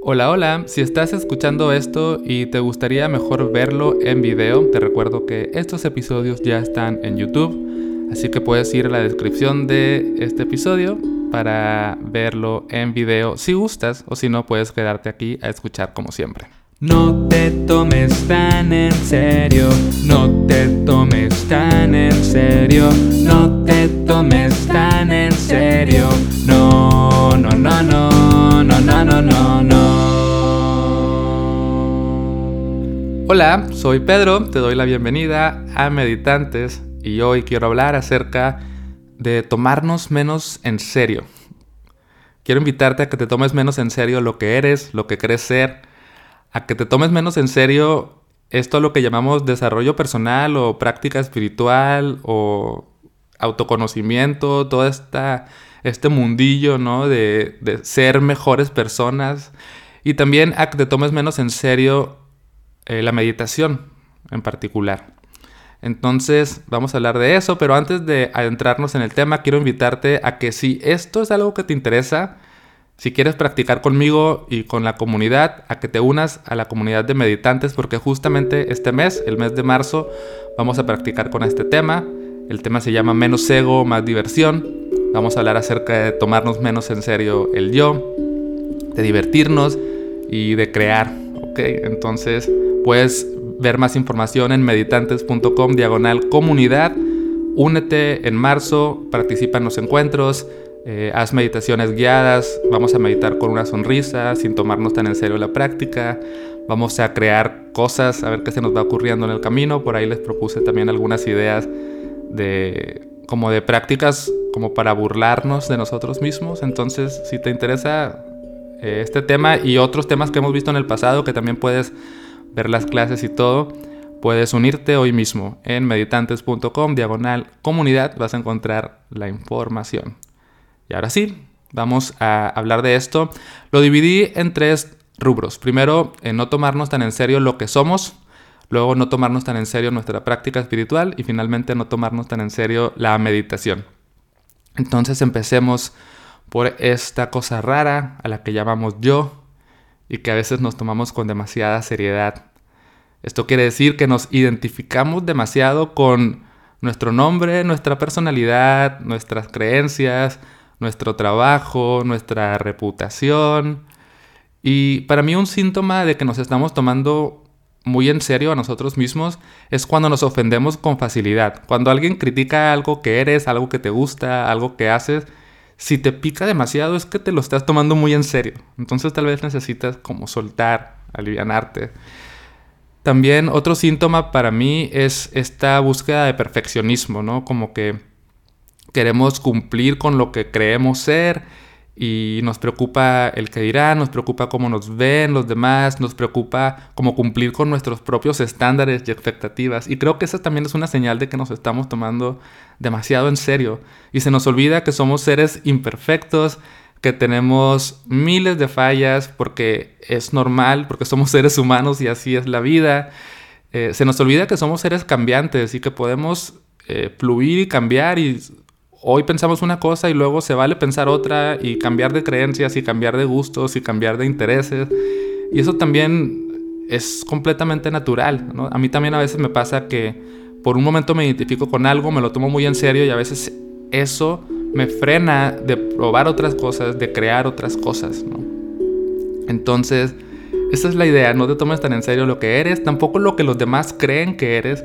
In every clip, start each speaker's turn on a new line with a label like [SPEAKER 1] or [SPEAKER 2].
[SPEAKER 1] Hola, hola, si estás escuchando esto y te gustaría mejor verlo en video, te recuerdo que estos episodios ya están en YouTube, así que puedes ir a la descripción de este episodio para verlo en video si gustas o si no puedes quedarte aquí a escuchar como siempre. No te tomes tan en serio, no te tomes tan en serio, no te tomes tan en serio, no, no, no, no, no, no, no, no, no. Hola, soy Pedro, te doy la bienvenida a Meditantes y hoy quiero hablar acerca de tomarnos menos en serio. Quiero invitarte a que te tomes menos en serio lo que eres, lo que crees ser, a que te tomes menos en serio esto lo que llamamos desarrollo personal o práctica espiritual o autoconocimiento, todo esta, este mundillo, ¿no? De, de, ser mejores personas. Y también a que te tomes menos en serio eh, la meditación en particular. Entonces vamos a hablar de eso, pero antes de adentrarnos en el tema, quiero invitarte a que si esto es algo que te interesa, si quieres practicar conmigo y con la comunidad, a que te unas a la comunidad de meditantes, porque justamente este mes, el mes de marzo, vamos a practicar con este tema. El tema se llama menos ego, más diversión. Vamos a hablar acerca de tomarnos menos en serio el yo, de divertirnos y de crear. ¿Ok? Entonces puedes ver más información en meditantes.com diagonal comunidad. Únete en marzo, participa en los encuentros. Eh, haz meditaciones guiadas, vamos a meditar con una sonrisa, sin tomarnos tan en serio la práctica, vamos a crear cosas, a ver qué se nos va ocurriendo en el camino, por ahí les propuse también algunas ideas de como de prácticas como para burlarnos de nosotros mismos, entonces si te interesa eh, este tema y otros temas que hemos visto en el pasado que también puedes ver las clases y todo, puedes unirte hoy mismo en meditantes.com diagonal comunidad, vas a encontrar la información. Y ahora sí, vamos a hablar de esto. Lo dividí en tres rubros. Primero, en no tomarnos tan en serio lo que somos. Luego, no tomarnos tan en serio nuestra práctica espiritual. Y finalmente, no tomarnos tan en serio la meditación. Entonces, empecemos por esta cosa rara a la que llamamos yo y que a veces nos tomamos con demasiada seriedad. Esto quiere decir que nos identificamos demasiado con nuestro nombre, nuestra personalidad, nuestras creencias, nuestro trabajo, nuestra reputación. Y para mí un síntoma de que nos estamos tomando muy en serio a nosotros mismos es cuando nos ofendemos con facilidad. Cuando alguien critica algo que eres, algo que te gusta, algo que haces, si te pica demasiado es que te lo estás tomando muy en serio. Entonces tal vez necesitas como soltar, alivianarte. También otro síntoma para mí es esta búsqueda de perfeccionismo, ¿no? Como que queremos cumplir con lo que creemos ser y nos preocupa el que dirán, nos preocupa cómo nos ven los demás, nos preocupa cómo cumplir con nuestros propios estándares y expectativas. Y creo que esa también es una señal de que nos estamos tomando demasiado en serio y se nos olvida que somos seres imperfectos, que tenemos miles de fallas porque es normal, porque somos seres humanos y así es la vida. Eh, se nos olvida que somos seres cambiantes y que podemos eh, fluir y cambiar y hoy pensamos una cosa y luego se vale pensar otra y cambiar de creencias y cambiar de gustos y cambiar de intereses. Y eso también es completamente natural. A mí también a veces me pasa que por un momento me identifico con algo, me lo tomo muy en serio y a veces eso me frena de probar otras cosas, de crear otras cosas. Entonces, esa es la idea, no te tomes tan en serio lo que eres, tampoco lo que los demás creen que eres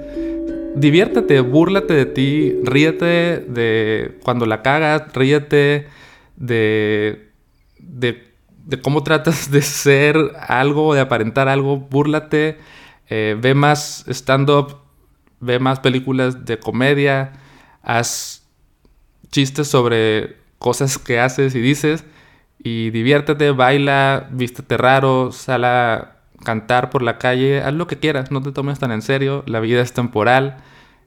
[SPEAKER 1] diviértete, búrlate de ti, ríete de cuando la cagas, ríete de, de, cómo tratas de ser algo, de aparentar algo, búrlate, eh, ve más stand-up, ve más películas de comedia, haz chistes sobre cosas que haces y dices y diviértete, baila, vístete raro, sal a cantar por la calle, haz lo que quieras, no te tomes tan en serio, la vida es temporal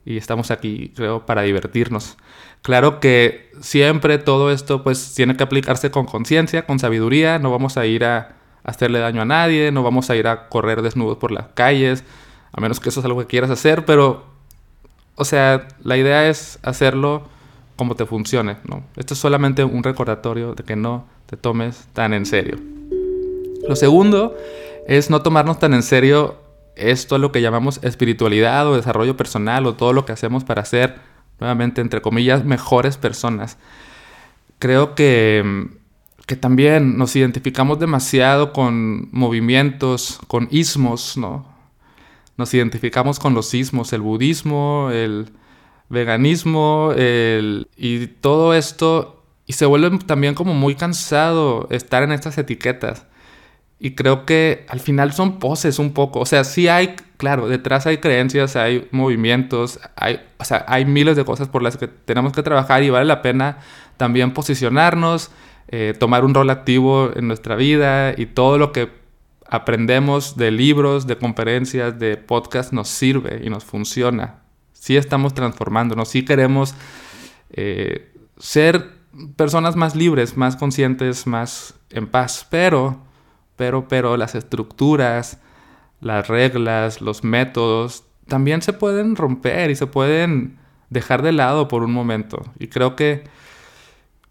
[SPEAKER 1] y estamos aquí, creo, para divertirnos. Claro que siempre todo esto pues tiene que aplicarse con conciencia, con sabiduría, no vamos a ir a hacerle daño a nadie, no vamos a ir a correr desnudos por las calles, a menos que eso es algo que quieras hacer, pero, o sea, la idea es hacerlo como te funcione, ¿no? Esto es solamente un recordatorio de que no te tomes tan en serio. Lo segundo es no tomarnos tan en serio esto lo que llamamos espiritualidad o desarrollo personal o todo lo que hacemos para ser, nuevamente, entre comillas, mejores personas. Creo que, que también nos identificamos demasiado con movimientos, con ismos, ¿no? Nos identificamos con los ismos, el budismo, el veganismo, el, y todo esto, y se vuelve también como muy cansado estar en estas etiquetas. Y creo que al final son poses un poco. O sea, sí hay, claro, detrás hay creencias, hay movimientos, hay, o sea, hay miles de cosas por las que tenemos que trabajar y vale la pena también posicionarnos, eh, tomar un rol activo en nuestra vida y todo lo que aprendemos de libros, de conferencias, de podcasts nos sirve y nos funciona. Sí estamos transformándonos, sí queremos eh, ser personas más libres, más conscientes, más en paz, pero pero, pero las estructuras, las reglas, los métodos, también se pueden romper y se pueden dejar de lado por un momento. Y creo que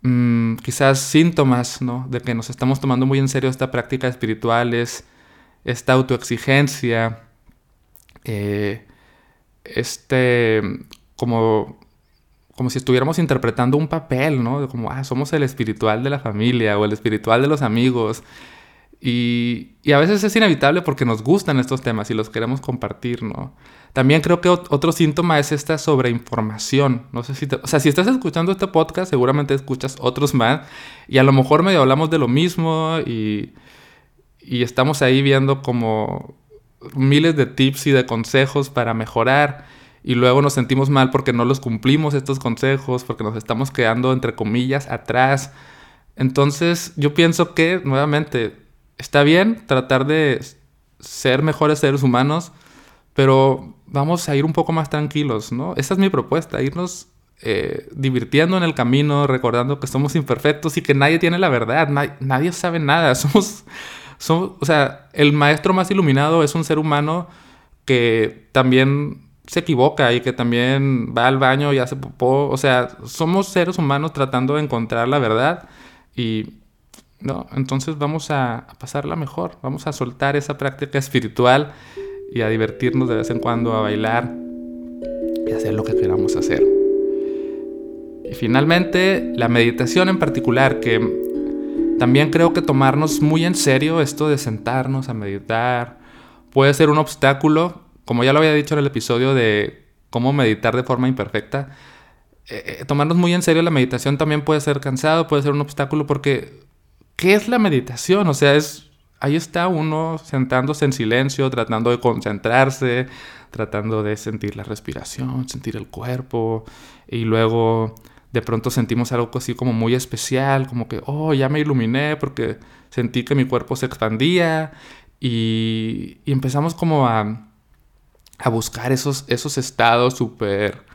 [SPEAKER 1] mm, quizás síntomas ¿no? de que nos estamos tomando muy en serio esta práctica espiritual es esta autoexigencia, eh, este, como, como si estuviéramos interpretando un papel, ¿no? Como, ah, somos el espiritual de la familia o el espiritual de los amigos. Y, a veces es inevitable porque nos gustan estos temas y los queremos compartir, ¿no? También creo que otro síntoma es esta sobreinformación. No sé si o sea, si estás escuchando este podcast, seguramente escuchas otros más y a lo mejor medio hablamos de lo mismo y, y estamos ahí viendo como miles de tips y de consejos para mejorar y luego nos sentimos mal porque no los cumplimos estos consejos, porque nos estamos quedando entre comillas atrás. Entonces yo pienso que nuevamente está bien tratar de ser mejores seres humanos, pero vamos a ir un poco más tranquilos, ¿no? Esa es mi propuesta, irnos eh, divirtiendo en el camino, recordando que somos imperfectos y que nadie tiene la verdad, nadie sabe nada, somos, somos, o sea, el maestro más iluminado es un ser humano que también se equivoca y que también va al baño y hace popó, o sea, somos seres humanos tratando de encontrar la verdad y ¿no? Entonces vamos a, pasarla mejor, vamos a soltar esa práctica espiritual y a divertirnos de vez en cuando, a bailar y hacer lo que queramos hacer. Y finalmente, la meditación en particular, que también creo que tomarnos muy en serio esto de sentarnos a meditar puede ser un obstáculo, como ya lo había dicho en el episodio de cómo meditar de forma imperfecta. Eh, eh, tomarnos muy en serio la meditación también puede ser cansado, puede ser un obstáculo porque ¿qué es la meditación? O sea, es ahí está uno sentándose en silencio, tratando de concentrarse, tratando de sentir la respiración, sentir el cuerpo y luego de pronto sentimos algo así como muy especial, como que, oh, ya me iluminé porque sentí que mi cuerpo se expandía y, empezamos como a, a, buscar esos, esos estados súper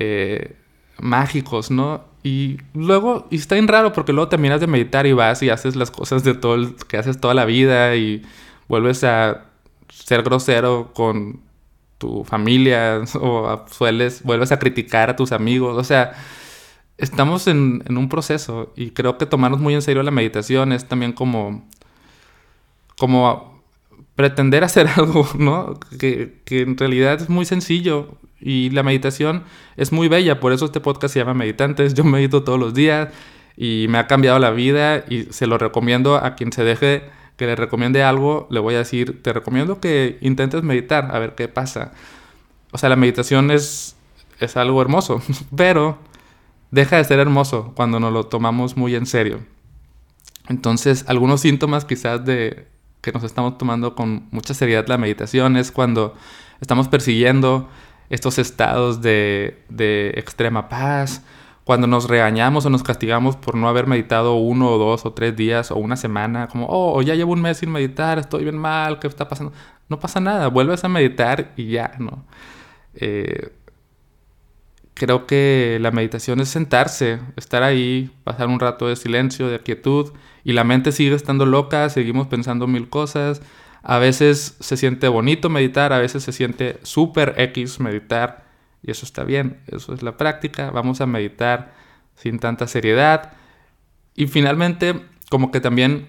[SPEAKER 1] eh, mágicos, ¿no? Y luego, y está bien raro porque luego terminas de meditar y vas y haces las cosas de todo el, que haces toda la vida y vuelves a ser grosero con tu familia o sueles, vuelves a criticar a tus amigos. O sea, estamos en, en, un proceso y creo que tomarnos muy en serio la meditación es también como, como pretender hacer algo, ¿no? Que, que en realidad es muy sencillo y la meditación es muy bella, por eso este podcast se llama Meditantes. Yo medito todos los días y me ha cambiado la vida y se lo recomiendo a quien se deje que le recomiende algo, le voy a decir, te recomiendo que intentes meditar, a ver qué pasa. O sea, la meditación es, es algo hermoso, pero deja de ser hermoso cuando nos lo tomamos muy en serio. Entonces, algunos síntomas quizás de que nos estamos tomando con mucha seriedad la meditación es cuando estamos persiguiendo estos estados de, de extrema paz, cuando nos regañamos o nos castigamos por no haber meditado uno o dos o tres días o una semana, como, oh, ya llevo un mes sin meditar, estoy bien mal, ¿qué está pasando? No pasa nada, vuelves a meditar y ya, ¿no? Eh, creo que la meditación es sentarse, estar ahí, pasar un rato de silencio, de quietud, y la mente sigue estando loca, seguimos pensando mil cosas, a veces se siente bonito meditar, a veces se siente súper X meditar y eso está bien, eso es la práctica, vamos a meditar sin tanta seriedad y finalmente como que también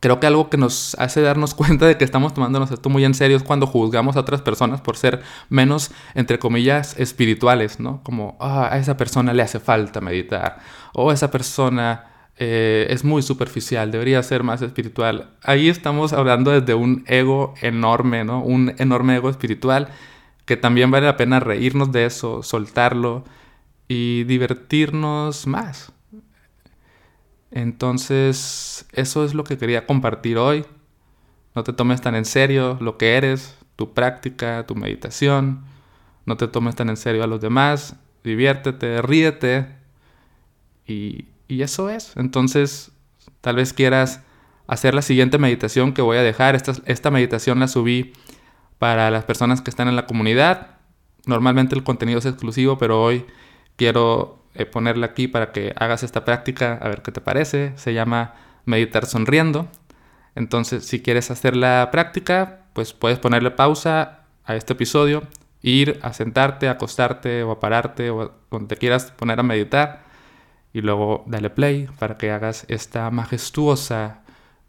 [SPEAKER 1] Creo que algo que nos hace darnos cuenta de que estamos tomándonos esto muy en serio es cuando juzgamos a otras personas por ser menos, entre comillas, espirituales, ¿no? Como, ah, a esa persona le hace falta meditar, o esa persona eh, es muy superficial, debería ser más espiritual. Ahí estamos hablando desde un ego enorme, ¿no? Un enorme ego espiritual que también vale la pena reírnos de eso, soltarlo y divertirnos más. Entonces, eso es lo que quería compartir hoy. No te tomes tan en serio lo que eres, tu práctica, tu meditación. No te tomes tan en serio a los demás. Diviértete, ríete. Y, eso es. Entonces, tal vez quieras hacer la siguiente meditación que voy a dejar. Esta, esta meditación la subí para las personas que están en la comunidad. Normalmente el contenido es exclusivo, pero hoy quiero eh, ponerla aquí para que hagas esta práctica, a ver qué te parece. Se llama meditar sonriendo. Entonces, si quieres hacer la práctica, pues puedes ponerle pausa a este episodio, ir a sentarte, a acostarte o a pararte o donde quieras poner a meditar y luego dale play para que hagas esta majestuosa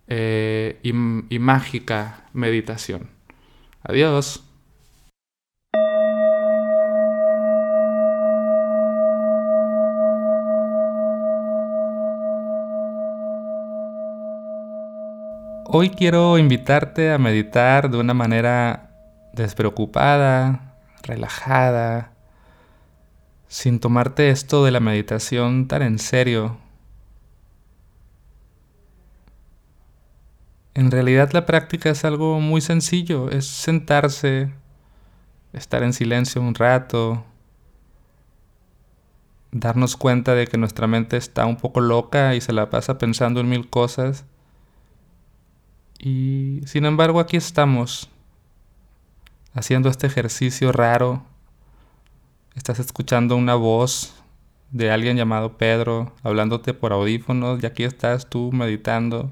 [SPEAKER 1] eh, y mágica meditación. Adiós. Hoy quiero invitarte a meditar de una manera despreocupada, relajada, sin tomarte esto de la meditación tan en serio. En realidad la práctica es algo muy sencillo, es sentarse, estar en silencio un rato, darnos cuenta de que nuestra mente está un poco loca y se la pasa pensando en mil cosas y sin embargo aquí estamos haciendo este ejercicio raro. Estás escuchando una voz de alguien llamado Pedro hablándote por audífonos y aquí estás tú meditando.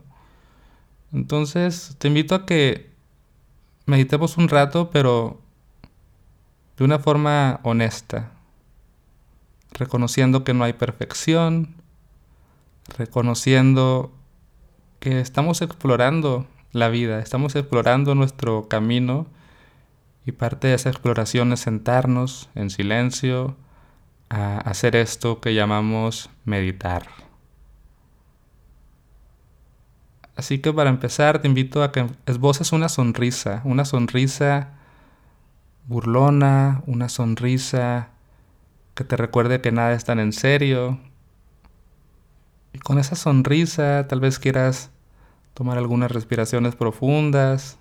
[SPEAKER 1] Entonces te invito a que meditemos un rato pero de una forma honesta, reconociendo que no hay perfección, reconociendo que estamos explorando la vida, estamos explorando nuestro camino y parte de esa exploración es sentarnos en silencio a hacer esto que llamamos meditar. Así que para empezar te invito a que esboces una sonrisa, una sonrisa burlona, una sonrisa que te recuerde que nada es tan en serio. Y con esa sonrisa tal vez quieras Tomar algunas respiraciones profundas.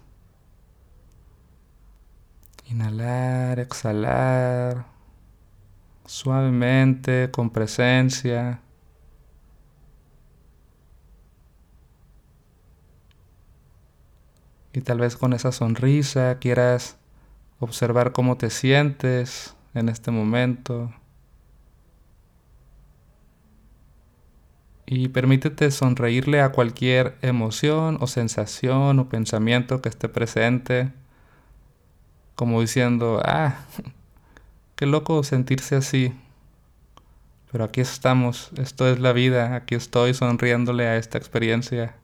[SPEAKER 1] Inhalar, exhalar. Suavemente, con presencia. Y tal vez con esa sonrisa quieras observar cómo te sientes en este momento. y permítete sonreírle a cualquier emoción o sensación o pensamiento que esté presente, como diciendo, ah, qué loco sentirse así, pero aquí estamos, esto es la vida, aquí estoy sonriéndole a esta experiencia.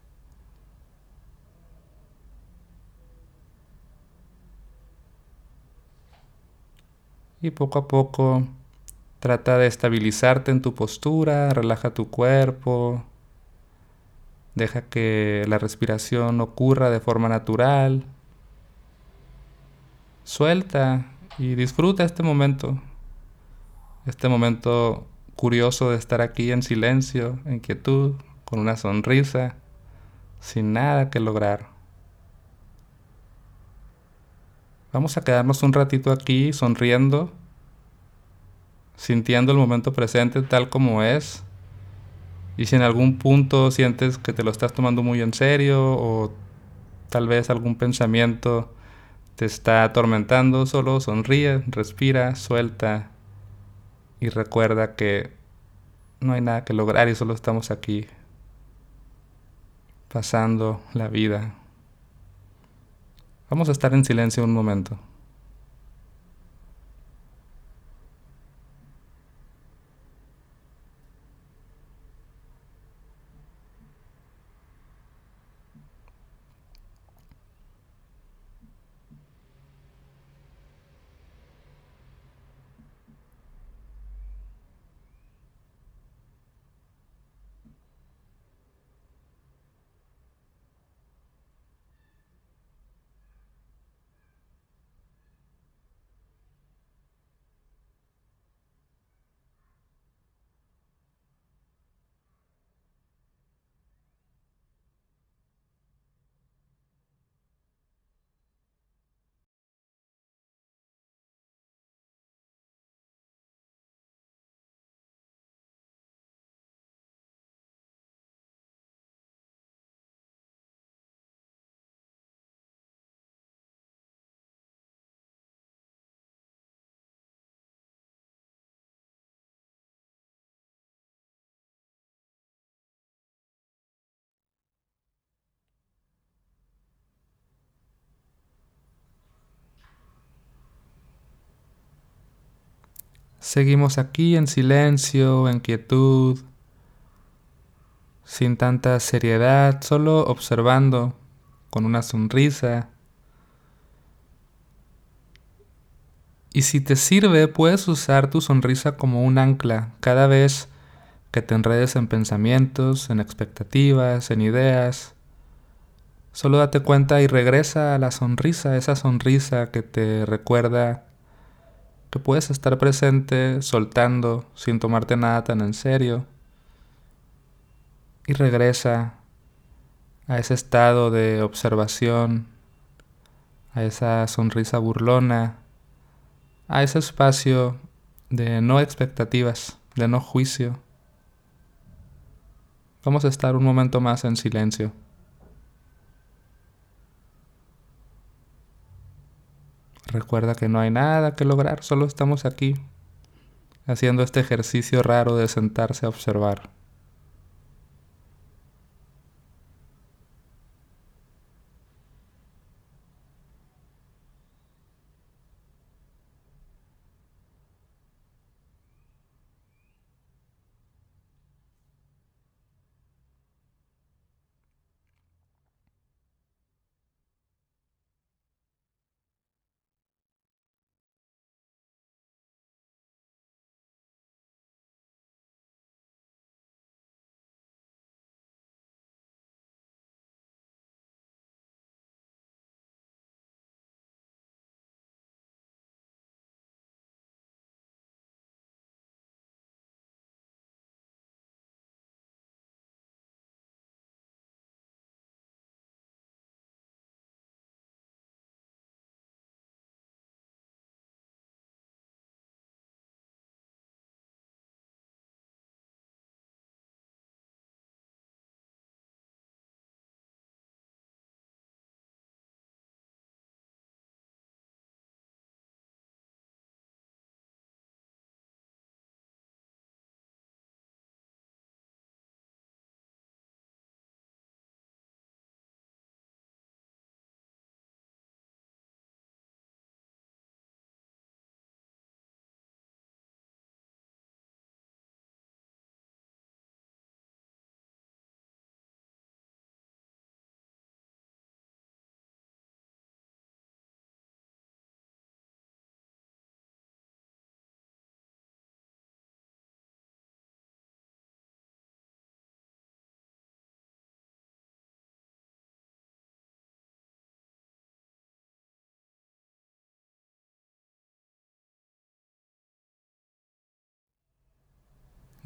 [SPEAKER 1] Y poco a poco Trata de estabilizarte en tu postura, relaja tu cuerpo, deja que la respiración ocurra de forma natural. Suelta y disfruta este momento, este momento curioso de estar aquí en silencio, en quietud, con una sonrisa, sin nada que lograr. Vamos a quedarnos un ratito aquí sonriendo sintiendo el momento presente tal como es. Y si en algún punto sientes que te lo estás tomando muy en serio o tal vez algún pensamiento te está atormentando, solo sonríe, respira, suelta y recuerda que no hay nada que lograr y solo estamos aquí pasando la vida. Vamos a estar en silencio un momento. Seguimos aquí en silencio, en quietud, sin tanta seriedad, solo observando con una sonrisa. Y si te sirve, puedes usar tu sonrisa como un ancla cada vez que te enredes en pensamientos, en expectativas, en ideas. Solo date cuenta y regresa a la sonrisa, esa sonrisa que te recuerda que puedes estar presente soltando sin tomarte nada tan en serio. Y regresa a ese estado de observación, a esa sonrisa burlona, a ese espacio de no expectativas, de no juicio. Vamos a estar un momento más en silencio. Recuerda que no hay nada que lograr, solo estamos aquí haciendo este ejercicio raro de sentarse a observar.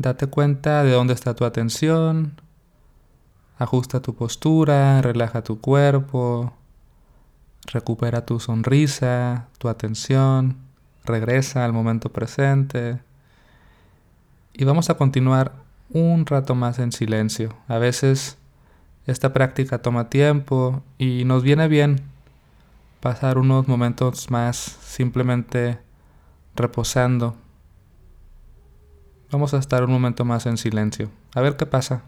[SPEAKER 1] Date cuenta de dónde está tu atención. Ajusta tu postura, relaja tu cuerpo. Recupera tu sonrisa, tu atención. Regresa al momento presente. Y vamos a continuar un rato más en silencio. A veces esta práctica toma tiempo y nos viene bien pasar unos momentos más simplemente reposando Vamos a estar un momento más en silencio. A ver qué pasa.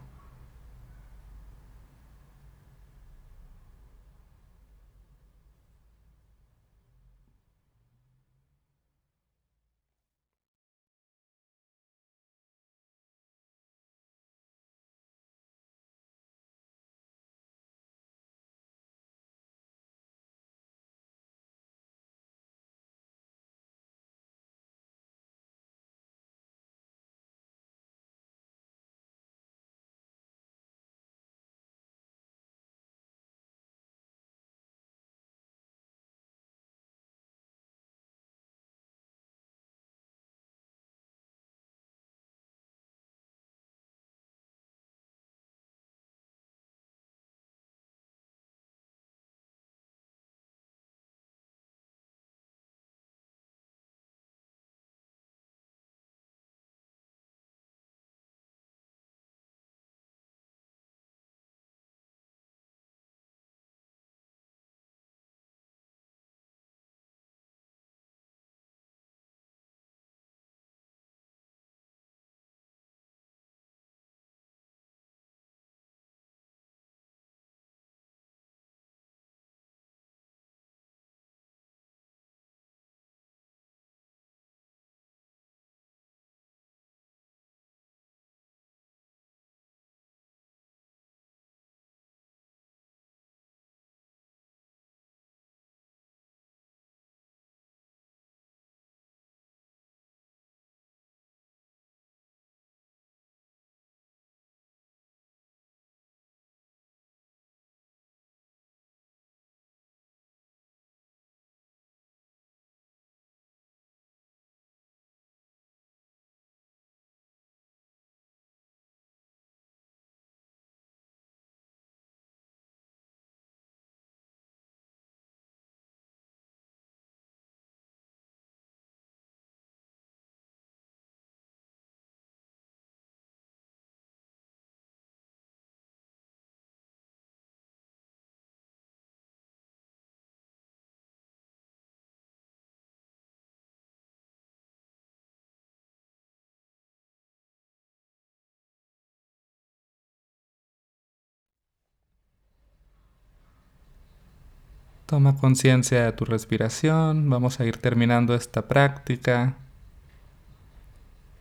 [SPEAKER 1] Toma conciencia de tu respiración. Vamos a ir terminando esta práctica.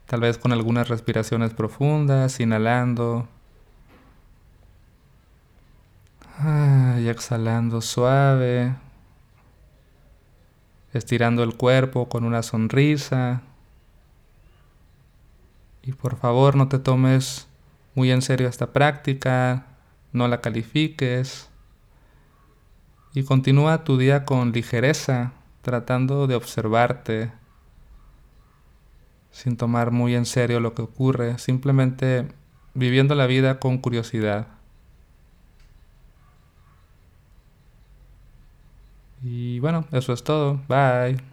[SPEAKER 1] Tal vez con algunas respiraciones profundas, inhalando. Y exhalando suave. Estirando el cuerpo con una sonrisa. Y por favor no te tomes muy en serio esta práctica. No la califiques y continúa tu día con ligereza, tratando de observarte, sin tomar muy en serio lo que ocurre, simplemente viviendo la vida con curiosidad. Y bueno, eso es todo. Bye.